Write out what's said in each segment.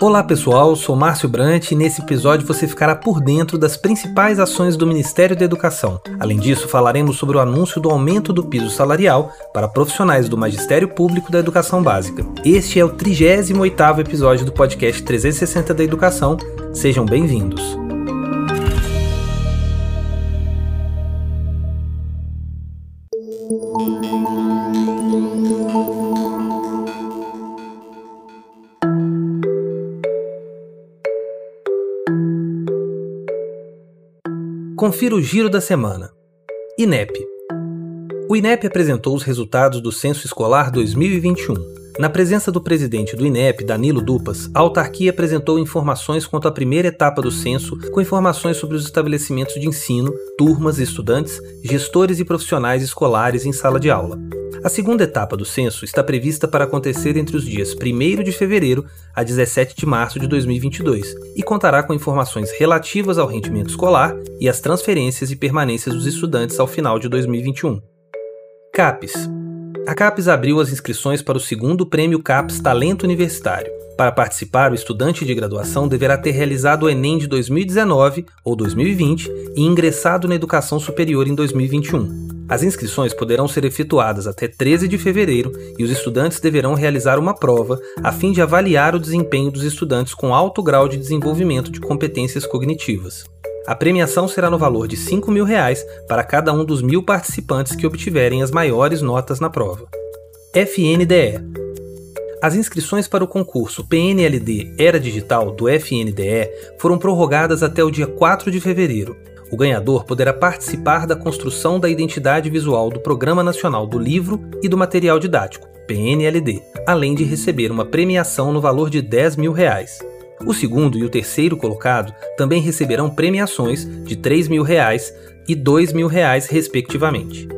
Olá pessoal, sou Márcio Brant e nesse episódio você ficará por dentro das principais ações do Ministério da Educação. Além disso, falaremos sobre o anúncio do aumento do piso salarial para profissionais do Magistério Público da Educação Básica. Este é o 38º episódio do podcast 360 da Educação. Sejam bem-vindos. Confira o giro da semana. INEP. O INEP apresentou os resultados do Censo Escolar 2021. Na presença do presidente do INEP, Danilo Dupas, a autarquia apresentou informações quanto à primeira etapa do censo, com informações sobre os estabelecimentos de ensino, turmas, estudantes, gestores e profissionais escolares em sala de aula. A segunda etapa do censo está prevista para acontecer entre os dias 1 de fevereiro a 17 de março de 2022 e contará com informações relativas ao rendimento escolar e às transferências e permanências dos estudantes ao final de 2021. CAPES a CAPES abriu as inscrições para o segundo Prêmio CAPES Talento Universitário. Para participar, o estudante de graduação deverá ter realizado o Enem de 2019 ou 2020 e ingressado na educação superior em 2021. As inscrições poderão ser efetuadas até 13 de fevereiro e os estudantes deverão realizar uma prova a fim de avaliar o desempenho dos estudantes com alto grau de desenvolvimento de competências cognitivas. A premiação será no valor de 5 mil reais para cada um dos mil participantes que obtiverem as maiores notas na prova. FNDE As inscrições para o concurso PNLD Era Digital do FNDE foram prorrogadas até o dia 4 de fevereiro. O ganhador poderá participar da construção da identidade visual do Programa Nacional do Livro e do Material Didático, PNLD, além de receber uma premiação no valor de 10 mil reais. O segundo e o terceiro colocado também receberão premiações de 3 mil reais e 2 mil reais, respectivamente.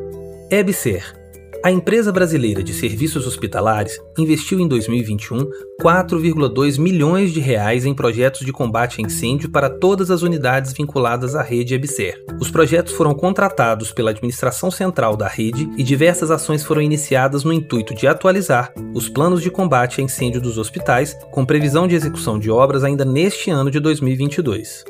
EBSER a empresa brasileira de serviços hospitalares investiu em 2021 4,2 milhões de reais em projetos de combate a incêndio para todas as unidades vinculadas à rede EBSER. Os projetos foram contratados pela administração central da rede e diversas ações foram iniciadas no intuito de atualizar os planos de combate a incêndio dos hospitais, com previsão de execução de obras ainda neste ano de 2022.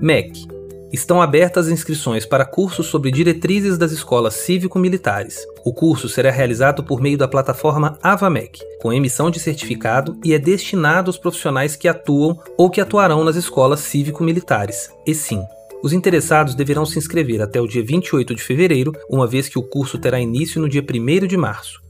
MEC estão abertas inscrições para cursos sobre diretrizes das escolas cívico-militares. O curso será realizado por meio da plataforma AvaMec, com emissão de certificado e é destinado aos profissionais que atuam ou que atuarão nas escolas cívico-militares, e sim. Os interessados deverão se inscrever até o dia 28 de fevereiro, uma vez que o curso terá início no dia 1 de março.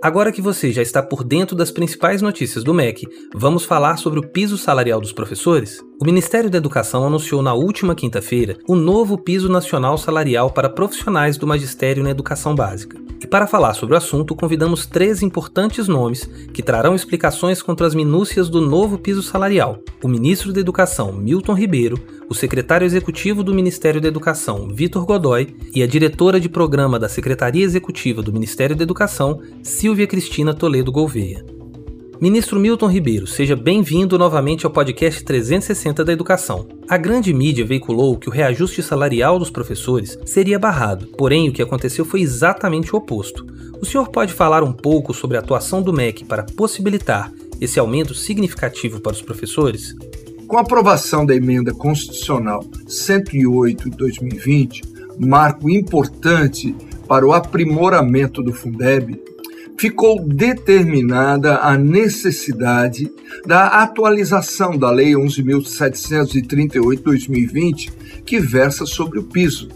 Agora que você já está por dentro das principais notícias do MEC, vamos falar sobre o piso salarial dos professores? O Ministério da Educação anunciou na última quinta-feira o novo piso nacional salarial para profissionais do magistério na educação básica. E para falar sobre o assunto, convidamos três importantes nomes que trarão explicações quanto às minúcias do novo piso salarial: o ministro da Educação, Milton Ribeiro, o secretário executivo do Ministério da Educação, Vitor Godoy, e a diretora de programa da Secretaria Executiva do Ministério da Educação, Silvia Cristina Toledo Gouveia. Ministro Milton Ribeiro, seja bem-vindo novamente ao podcast 360 da Educação. A grande mídia veiculou que o reajuste salarial dos professores seria barrado, porém o que aconteceu foi exatamente o oposto. O senhor pode falar um pouco sobre a atuação do MEC para possibilitar esse aumento significativo para os professores? Com a aprovação da emenda constitucional 108/2020, marco importante para o aprimoramento do Fundeb, ficou determinada a necessidade da atualização da Lei 11.738-2020, que versa sobre o piso,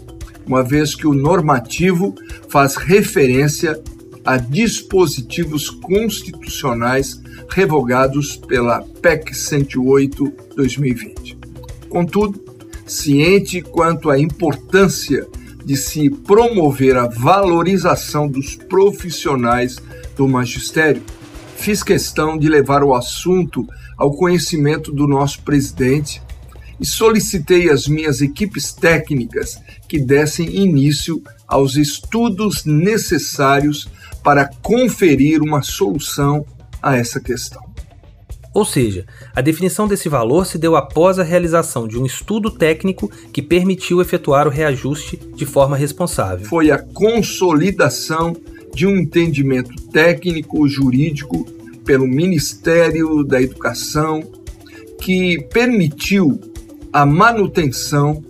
uma vez que o normativo faz referência a dispositivos constitucionais revogados pela PEC 108-2020. Contudo, ciente quanto à importância de se promover a valorização dos profissionais do magistério, fiz questão de levar o assunto ao conhecimento do nosso presidente e solicitei às minhas equipes técnicas que dessem início aos estudos necessários para conferir uma solução a essa questão. Ou seja, a definição desse valor se deu após a realização de um estudo técnico que permitiu efetuar o reajuste de forma responsável. Foi a consolidação de um entendimento técnico jurídico pelo Ministério da Educação que permitiu a manutenção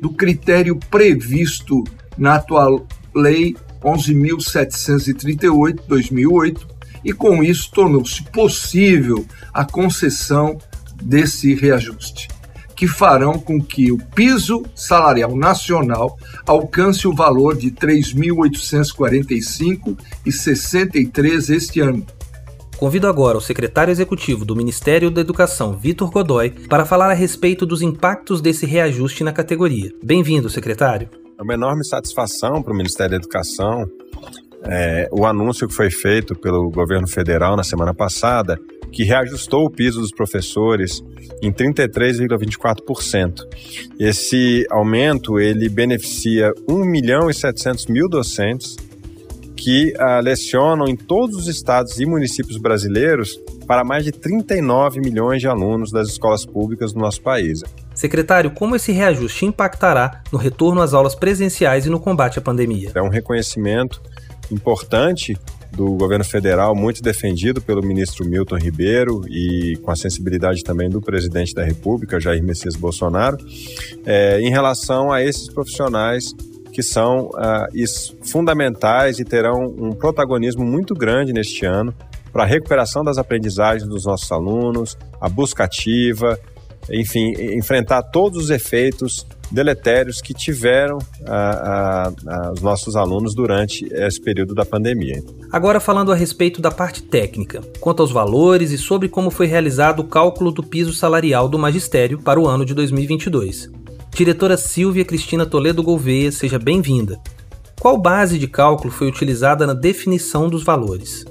do critério previsto na atual Lei 11.738-2008 e, com isso, tornou-se possível a concessão desse reajuste, que farão com que o piso salarial nacional alcance o valor de R$ 3.845,63 este ano. Convido agora o secretário executivo do Ministério da Educação, Vitor Godoy, para falar a respeito dos impactos desse reajuste na categoria. Bem-vindo, secretário. É uma enorme satisfação para o Ministério da Educação é, o anúncio que foi feito pelo governo federal na semana passada, que reajustou o piso dos professores em 33,24%. Esse aumento ele beneficia 1 milhão e 700 mil docentes que uh, lecionam em todos os estados e municípios brasileiros para mais de 39 milhões de alunos das escolas públicas do nosso país. Secretário, como esse reajuste impactará no retorno às aulas presenciais e no combate à pandemia? É um reconhecimento importante do governo federal, muito defendido pelo ministro Milton Ribeiro e com a sensibilidade também do presidente da República, Jair Messias Bolsonaro, é, em relação a esses profissionais que são ah, fundamentais e terão um protagonismo muito grande neste ano para a recuperação das aprendizagens dos nossos alunos, a busca ativa, enfim, enfrentar todos os efeitos deletérios que tiveram a, a, a, os nossos alunos durante esse período da pandemia. Agora falando a respeito da parte técnica, quanto aos valores e sobre como foi realizado o cálculo do piso salarial do magistério para o ano de 2022. Diretora Silvia Cristina Toledo Gouveia, seja bem-vinda. Qual base de cálculo foi utilizada na definição dos valores?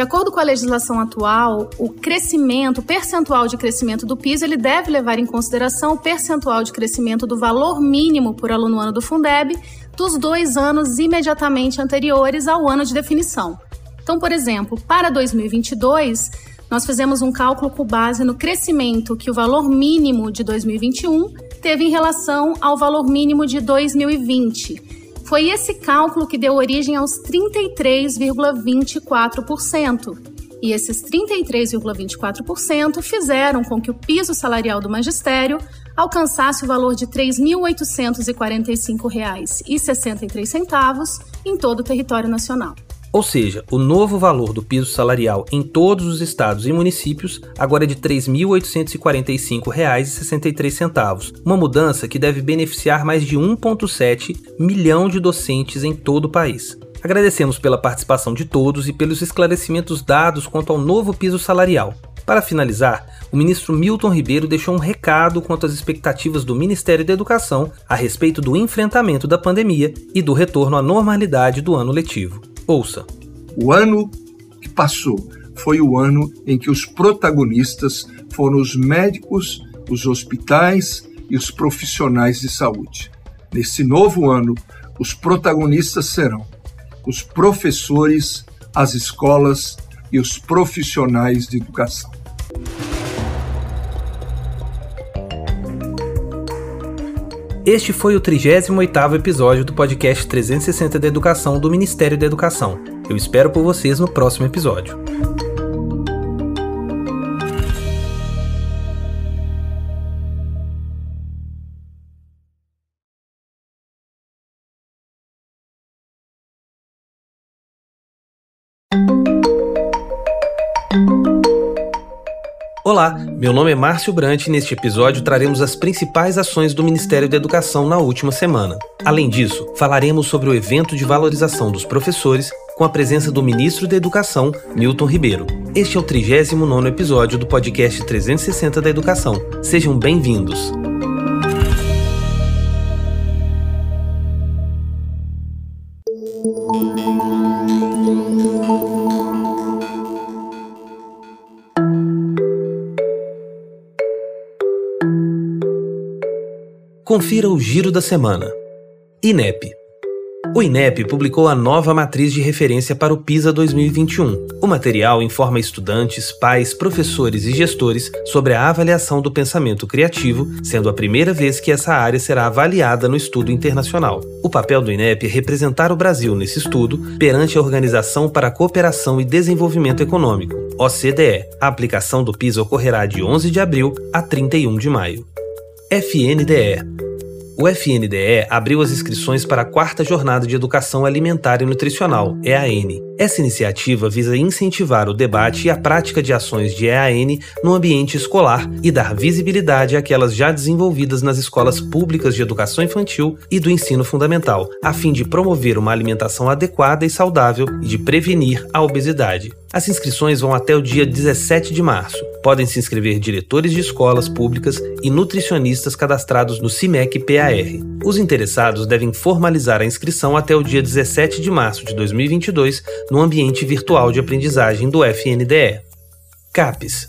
De acordo com a legislação atual, o crescimento, o percentual de crescimento do piso, ele deve levar em consideração o percentual de crescimento do valor mínimo por aluno ano do Fundeb dos dois anos imediatamente anteriores ao ano de definição. Então, por exemplo, para 2022, nós fizemos um cálculo com base no crescimento que o valor mínimo de 2021 teve em relação ao valor mínimo de 2020. Foi esse cálculo que deu origem aos 33,24%. E esses 33,24% fizeram com que o piso salarial do magistério alcançasse o valor de R$ 3.845,63 em todo o território nacional. Ou seja, o novo valor do piso salarial em todos os estados e municípios agora é de R$ 3.845,63, uma mudança que deve beneficiar mais de 1,7 milhão de docentes em todo o país. Agradecemos pela participação de todos e pelos esclarecimentos dados quanto ao novo piso salarial. Para finalizar, o ministro Milton Ribeiro deixou um recado quanto às expectativas do Ministério da Educação a respeito do enfrentamento da pandemia e do retorno à normalidade do ano letivo. Ouça. O ano que passou foi o ano em que os protagonistas foram os médicos, os hospitais e os profissionais de saúde. Nesse novo ano, os protagonistas serão os professores, as escolas e os profissionais de educação. Este foi o 38º episódio do podcast 360 da Educação do Ministério da Educação. Eu espero por vocês no próximo episódio. Meu nome é Márcio Brant e neste episódio traremos as principais ações do Ministério da Educação na última semana. Além disso, falaremos sobre o evento de valorização dos professores com a presença do ministro da Educação, Milton Ribeiro. Este é o 39 episódio do podcast 360 da Educação. Sejam bem-vindos. Confira o giro da semana. INEP. O INEP publicou a nova matriz de referência para o PISA 2021. O material informa estudantes, pais, professores e gestores sobre a avaliação do pensamento criativo, sendo a primeira vez que essa área será avaliada no estudo internacional. O papel do INEP é representar o Brasil nesse estudo perante a Organização para a Cooperação e Desenvolvimento Econômico, OCDE. A aplicação do PISA ocorrerá de 11 de abril a 31 de maio. FNDE o FNDE abriu as inscrições para a quarta jornada de Educação Alimentar e Nutricional, EAN. Essa iniciativa visa incentivar o debate e a prática de ações de EAN no ambiente escolar e dar visibilidade àquelas já desenvolvidas nas escolas públicas de educação infantil e do ensino fundamental, a fim de promover uma alimentação adequada e saudável e de prevenir a obesidade. As inscrições vão até o dia 17 de março. Podem se inscrever diretores de escolas públicas e nutricionistas cadastrados no CIMEC PAR. Os interessados devem formalizar a inscrição até o dia 17 de março de 2022 no ambiente virtual de aprendizagem do FNDE. CAPES.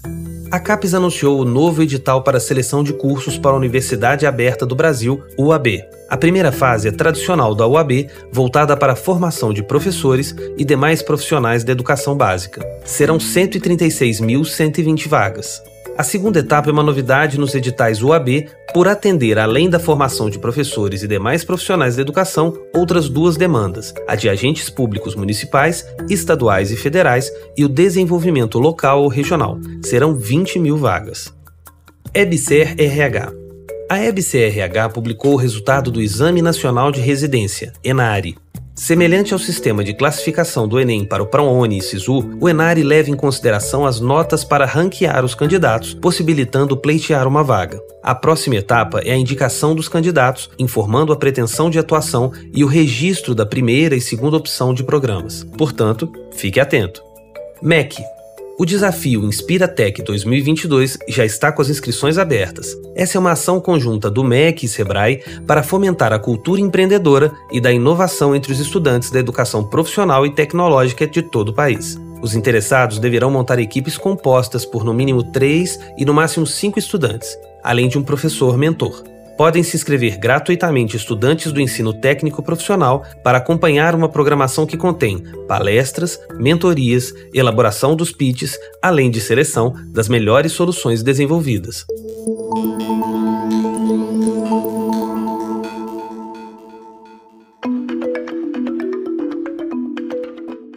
A CAPES anunciou o novo edital para seleção de cursos para a Universidade Aberta do Brasil, UAB. A primeira fase é tradicional da UAB, voltada para a formação de professores e demais profissionais da educação básica. Serão 136.120 vagas. A segunda etapa é uma novidade nos editais UAB por atender, além da formação de professores e demais profissionais da educação, outras duas demandas: a de agentes públicos municipais, estaduais e federais e o desenvolvimento local ou regional. Serão 20 mil vagas. EBSER RH a EBCRH publicou o resultado do Exame Nacional de Residência, ENARE. Semelhante ao sistema de classificação do Enem para o ProUni e SISU, o ENARE leva em consideração as notas para ranquear os candidatos, possibilitando pleitear uma vaga. A próxima etapa é a indicação dos candidatos, informando a pretensão de atuação e o registro da primeira e segunda opção de programas. Portanto, fique atento. MEC o desafio Inspira Tech 2022 já está com as inscrições abertas. Essa é uma ação conjunta do MEC e Sebrae para fomentar a cultura empreendedora e da inovação entre os estudantes da educação profissional e tecnológica de todo o país. Os interessados deverão montar equipes compostas por no mínimo três e no máximo cinco estudantes, além de um professor mentor podem se inscrever gratuitamente estudantes do ensino técnico profissional para acompanhar uma programação que contém palestras, mentorias, elaboração dos pitches, além de seleção das melhores soluções desenvolvidas.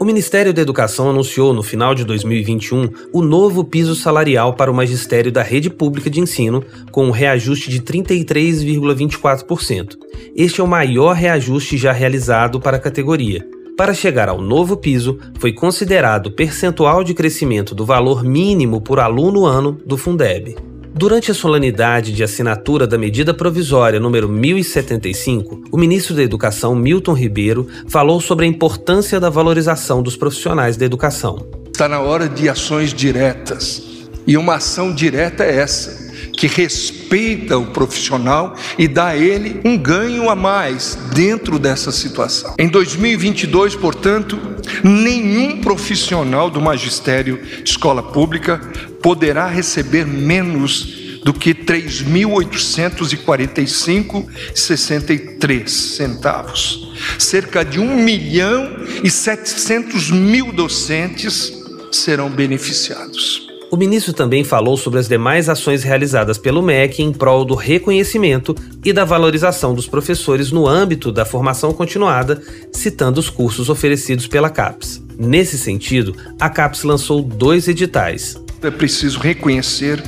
O Ministério da Educação anunciou no final de 2021 o novo piso salarial para o magistério da rede pública de ensino, com um reajuste de 33,24%. Este é o maior reajuste já realizado para a categoria. Para chegar ao novo piso, foi considerado o percentual de crescimento do valor mínimo por aluno ano do Fundeb. Durante a solenidade de assinatura da medida provisória número 1075, o ministro da Educação, Milton Ribeiro, falou sobre a importância da valorização dos profissionais da educação. Está na hora de ações diretas. E uma ação direta é essa, que respeita o profissional e dá a ele um ganho a mais dentro dessa situação. Em 2022, portanto, nenhum profissional do magistério de escola pública poderá receber menos do que 3.845,63 centavos. Cerca de 1 milhão e 700 mil docentes serão beneficiados. O ministro também falou sobre as demais ações realizadas pelo MEC em prol do reconhecimento e da valorização dos professores no âmbito da formação continuada, citando os cursos oferecidos pela CAPES. Nesse sentido, a CAPES lançou dois editais, é preciso reconhecer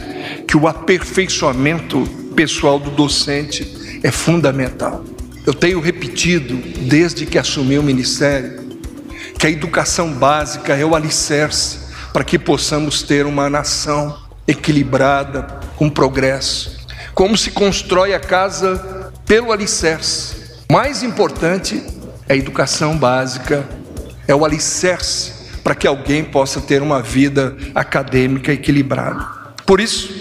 que o aperfeiçoamento pessoal do docente é fundamental. Eu tenho repetido, desde que assumi o ministério, que a educação básica é o alicerce para que possamos ter uma nação equilibrada, com progresso. Como se constrói a casa pelo alicerce. Mais importante é a educação básica, é o alicerce para que alguém possa ter uma vida acadêmica equilibrada. Por isso,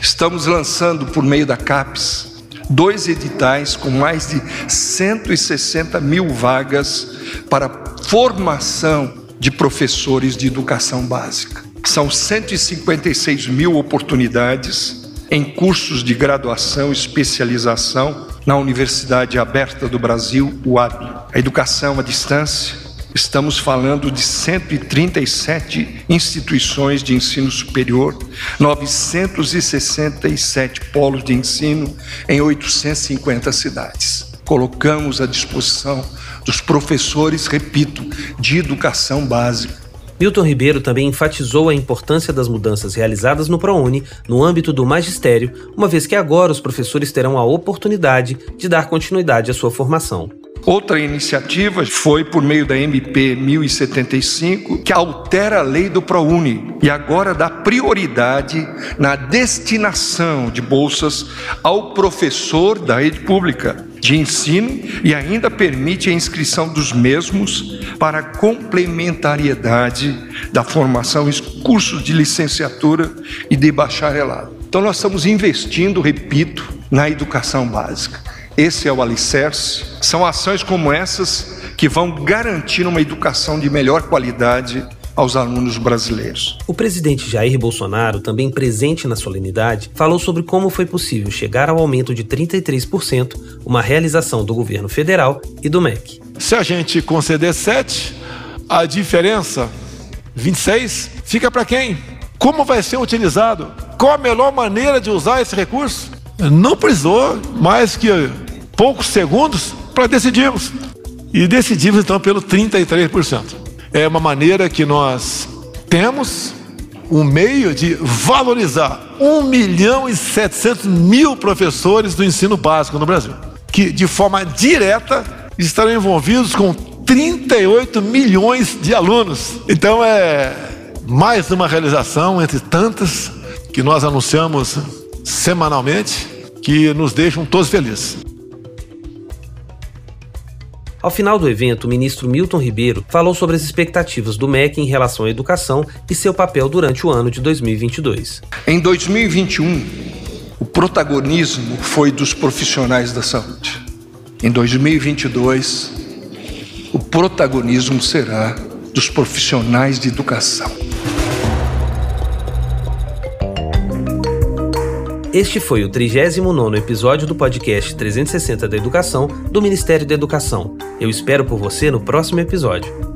estamos lançando por meio da CAPES dois editais com mais de 160 mil vagas para formação de professores de educação básica. São 156 mil oportunidades em cursos de graduação e especialização na Universidade Aberta do Brasil, UAB. A educação à distância, estamos falando de 137 instituições de ensino superior, 967 polos de ensino em 850 cidades. Colocamos à disposição dos professores, repito, de educação básica Milton Ribeiro também enfatizou a importância das mudanças realizadas no ProUni no âmbito do magistério, uma vez que agora os professores terão a oportunidade de dar continuidade à sua formação. Outra iniciativa foi por meio da MP 1075, que altera a lei do ProUni e agora dá prioridade na destinação de bolsas ao professor da rede pública de ensino e ainda permite a inscrição dos mesmos para complementariedade da formação em cursos de licenciatura e de bacharelado. Então, nós estamos investindo, repito, na educação básica. Esse é o alicerce. São ações como essas que vão garantir uma educação de melhor qualidade aos alunos brasileiros. O presidente Jair Bolsonaro, também presente na solenidade, falou sobre como foi possível chegar ao aumento de 33%, uma realização do governo federal e do MEC. Se a gente conceder 7, a diferença 26 fica para quem? Como vai ser utilizado? Qual a melhor maneira de usar esse recurso? Não precisou mais que poucos segundos para decidirmos. E decidimos então pelo 33% é uma maneira que nós temos um meio de valorizar 1 milhão e 700 mil professores do ensino básico no Brasil, que de forma direta estarão envolvidos com 38 milhões de alunos. Então é mais uma realização entre tantas que nós anunciamos semanalmente que nos deixam todos felizes. Ao final do evento, o ministro Milton Ribeiro falou sobre as expectativas do MEC em relação à educação e seu papel durante o ano de 2022. Em 2021, o protagonismo foi dos profissionais da saúde. Em 2022, o protagonismo será dos profissionais de educação. Este foi o 39 episódio do podcast 360 da Educação do Ministério da Educação. Eu espero por você no próximo episódio.